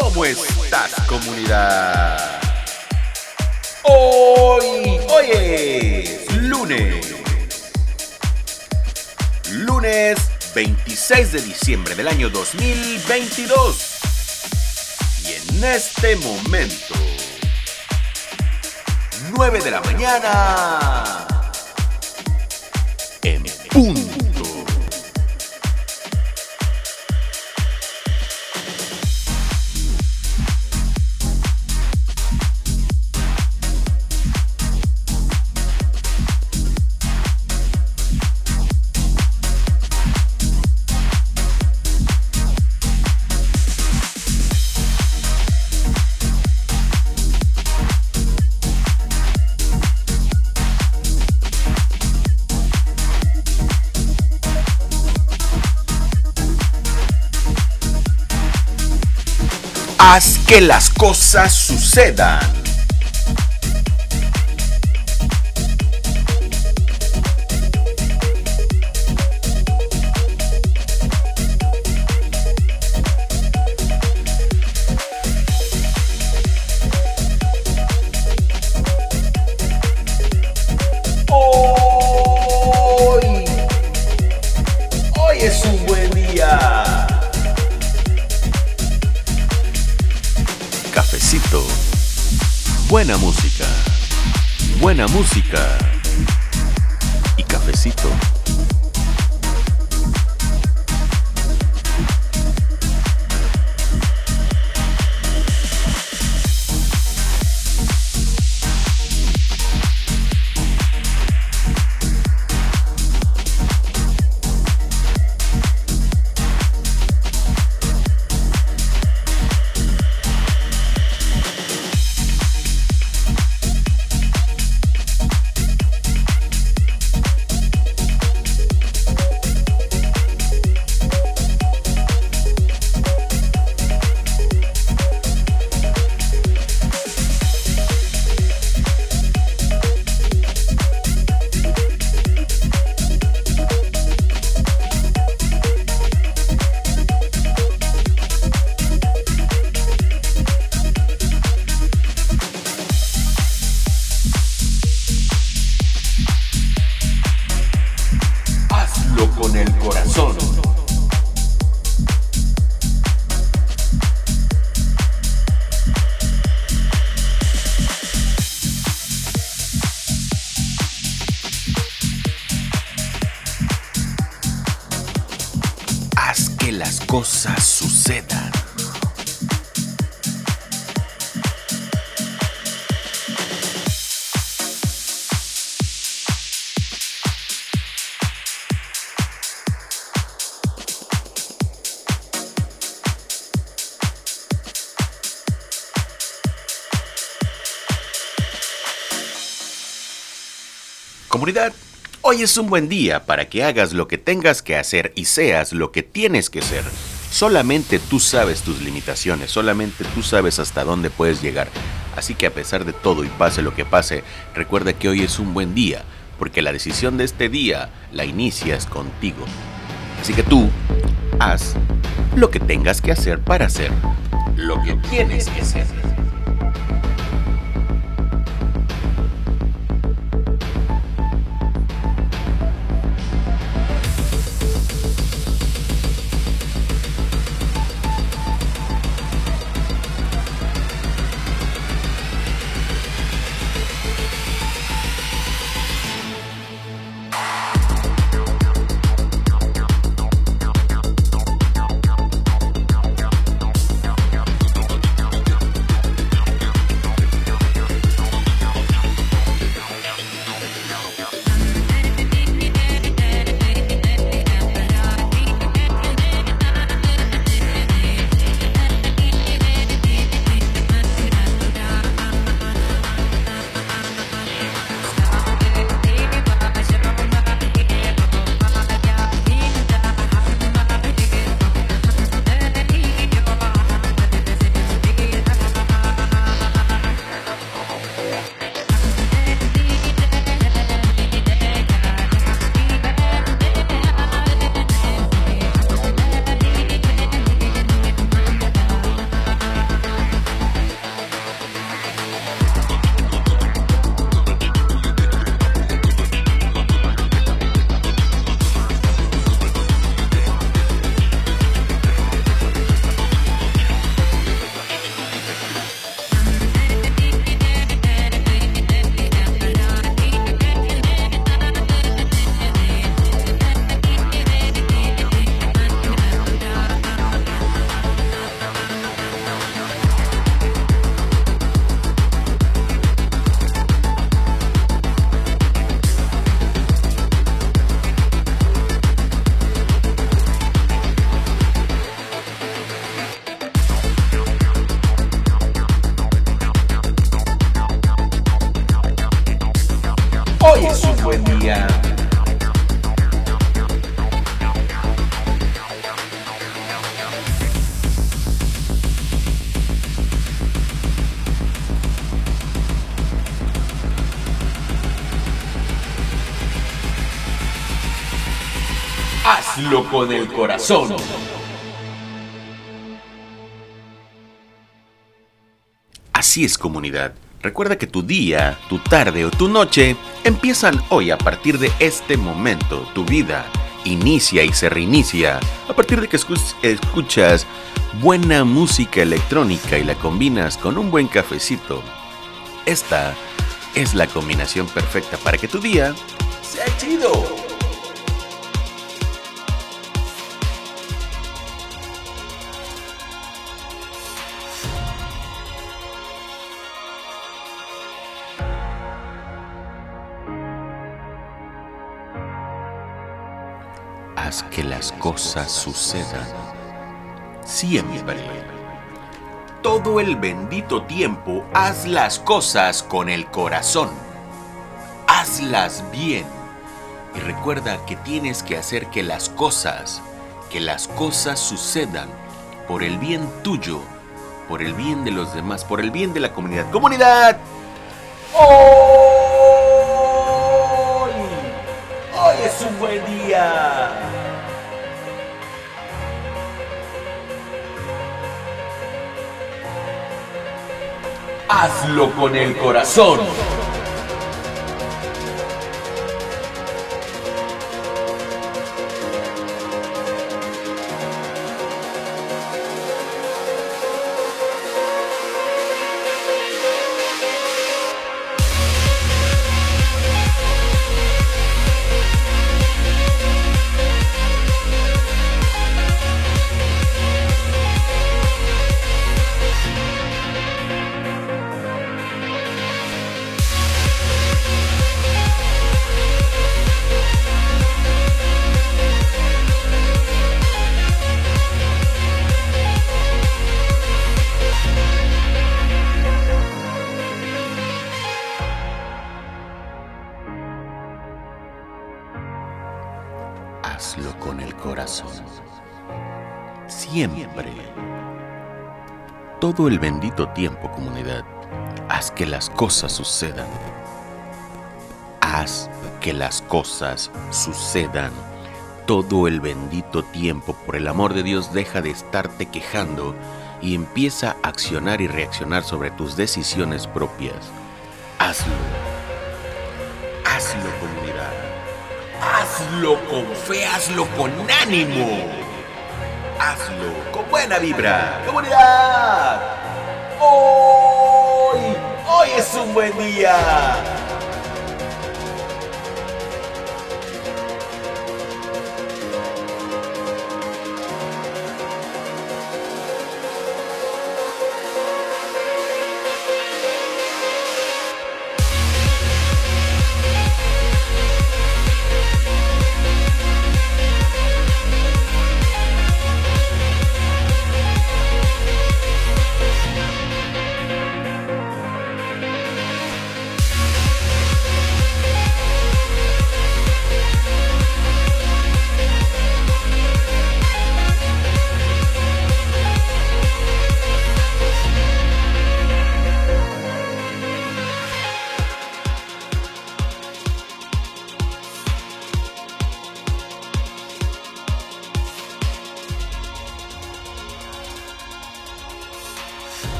¿Cómo estás comunidad? Hoy, hoy es lunes. Lunes 26 de diciembre del año 2022. Y en este momento, 9 de la mañana, en. Que las cosas sucedan. Buena música. Y cafecito. Corazón. Haz que las cosas sucedan. Hoy es un buen día para que hagas lo que tengas que hacer y seas lo que tienes que ser. Solamente tú sabes tus limitaciones, solamente tú sabes hasta dónde puedes llegar. Así que a pesar de todo y pase lo que pase, recuerda que hoy es un buen día, porque la decisión de este día la inicias contigo. Así que tú, haz lo que tengas que hacer para hacer lo que tienes que hacer. Hazlo con el corazón. Así es comunidad. Recuerda que tu día, tu tarde o tu noche empiezan hoy a partir de este momento. Tu vida inicia y se reinicia a partir de que escuchas buena música electrónica y la combinas con un buen cafecito. Esta es la combinación perfecta para que tu día sea chido. Cosas sucedan. Siempre. Todo el bendito tiempo haz las cosas con el corazón. Hazlas bien. Y recuerda que tienes que hacer que las cosas, que las cosas sucedan por el bien tuyo, por el bien de los demás, por el bien de la comunidad. ¡Comunidad! ¡Hoy! ¡Hoy es un buen día! Hazlo con el corazón. Con el corazón. Siempre. Todo el bendito tiempo, comunidad. Haz que las cosas sucedan. Haz que las cosas sucedan. Todo el bendito tiempo, por el amor de Dios, deja de estarte quejando y empieza a accionar y reaccionar sobre tus decisiones propias. Hazlo. Hazlo, comunidad. Hazlo con fe, hazlo con ánimo. Hazlo con buena vibra. Comunidad. Hoy, hoy es un buen día.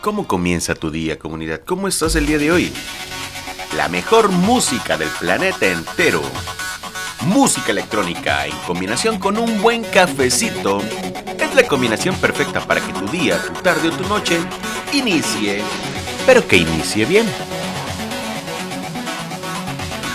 ¿Cómo comienza tu día, comunidad? ¿Cómo estás el día de hoy? La mejor música del planeta entero. Música electrónica en combinación con un buen cafecito es la combinación perfecta para que tu día, tu tarde o tu noche inicie, pero que inicie bien.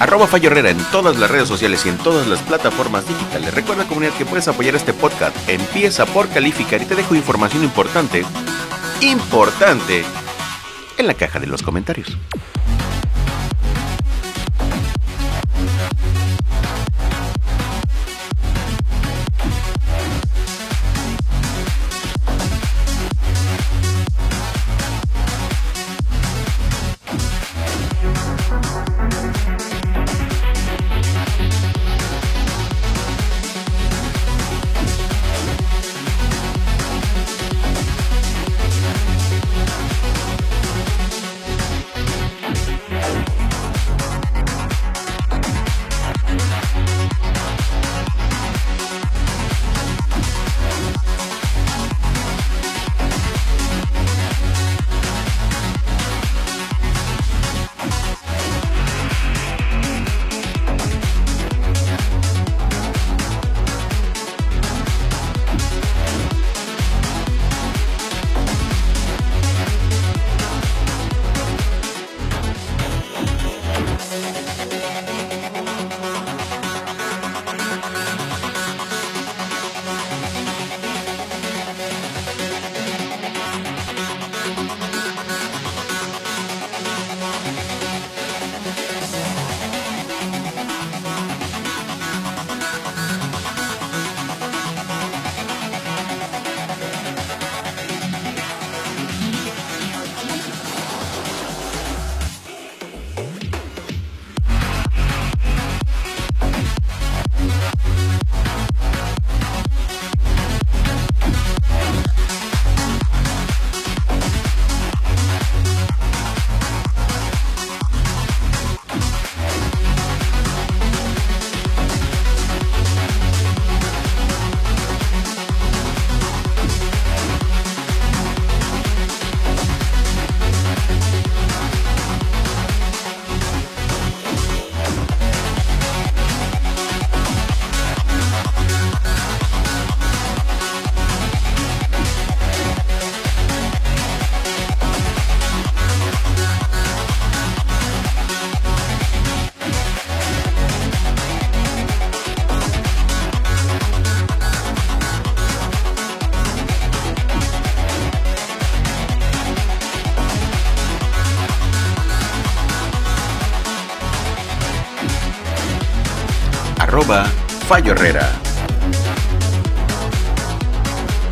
Arroba Fallo Herrera en todas las redes sociales y en todas las plataformas digitales. Recuerda comunidad que puedes apoyar este podcast. Empieza por calificar y te dejo información importante importante en la caja de los comentarios. Arroba Fallo Herrera.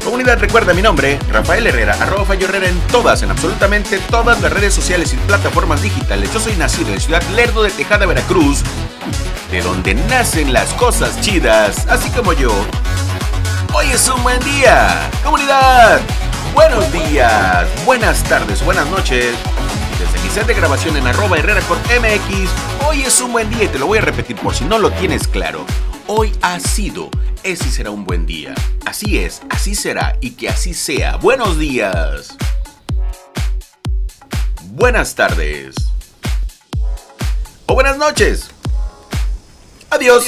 Comunidad, recuerda mi nombre, Rafael Herrera, arroba Fallo Herrera en todas, en absolutamente todas las redes sociales y plataformas digitales. Yo soy nacido en Ciudad Lerdo de Tejada, Veracruz, de donde nacen las cosas chidas, así como yo. Hoy es un buen día, comunidad. Buenos días, buenas tardes, buenas noches. Desde mi set de grabación en arroba Herrera con MX, hoy es un buen día y te lo voy a repetir por si no lo tienes claro. Hoy ha sido, ese será un buen día. Así es, así será y que así sea. Buenos días. Buenas tardes. O buenas noches. Adiós.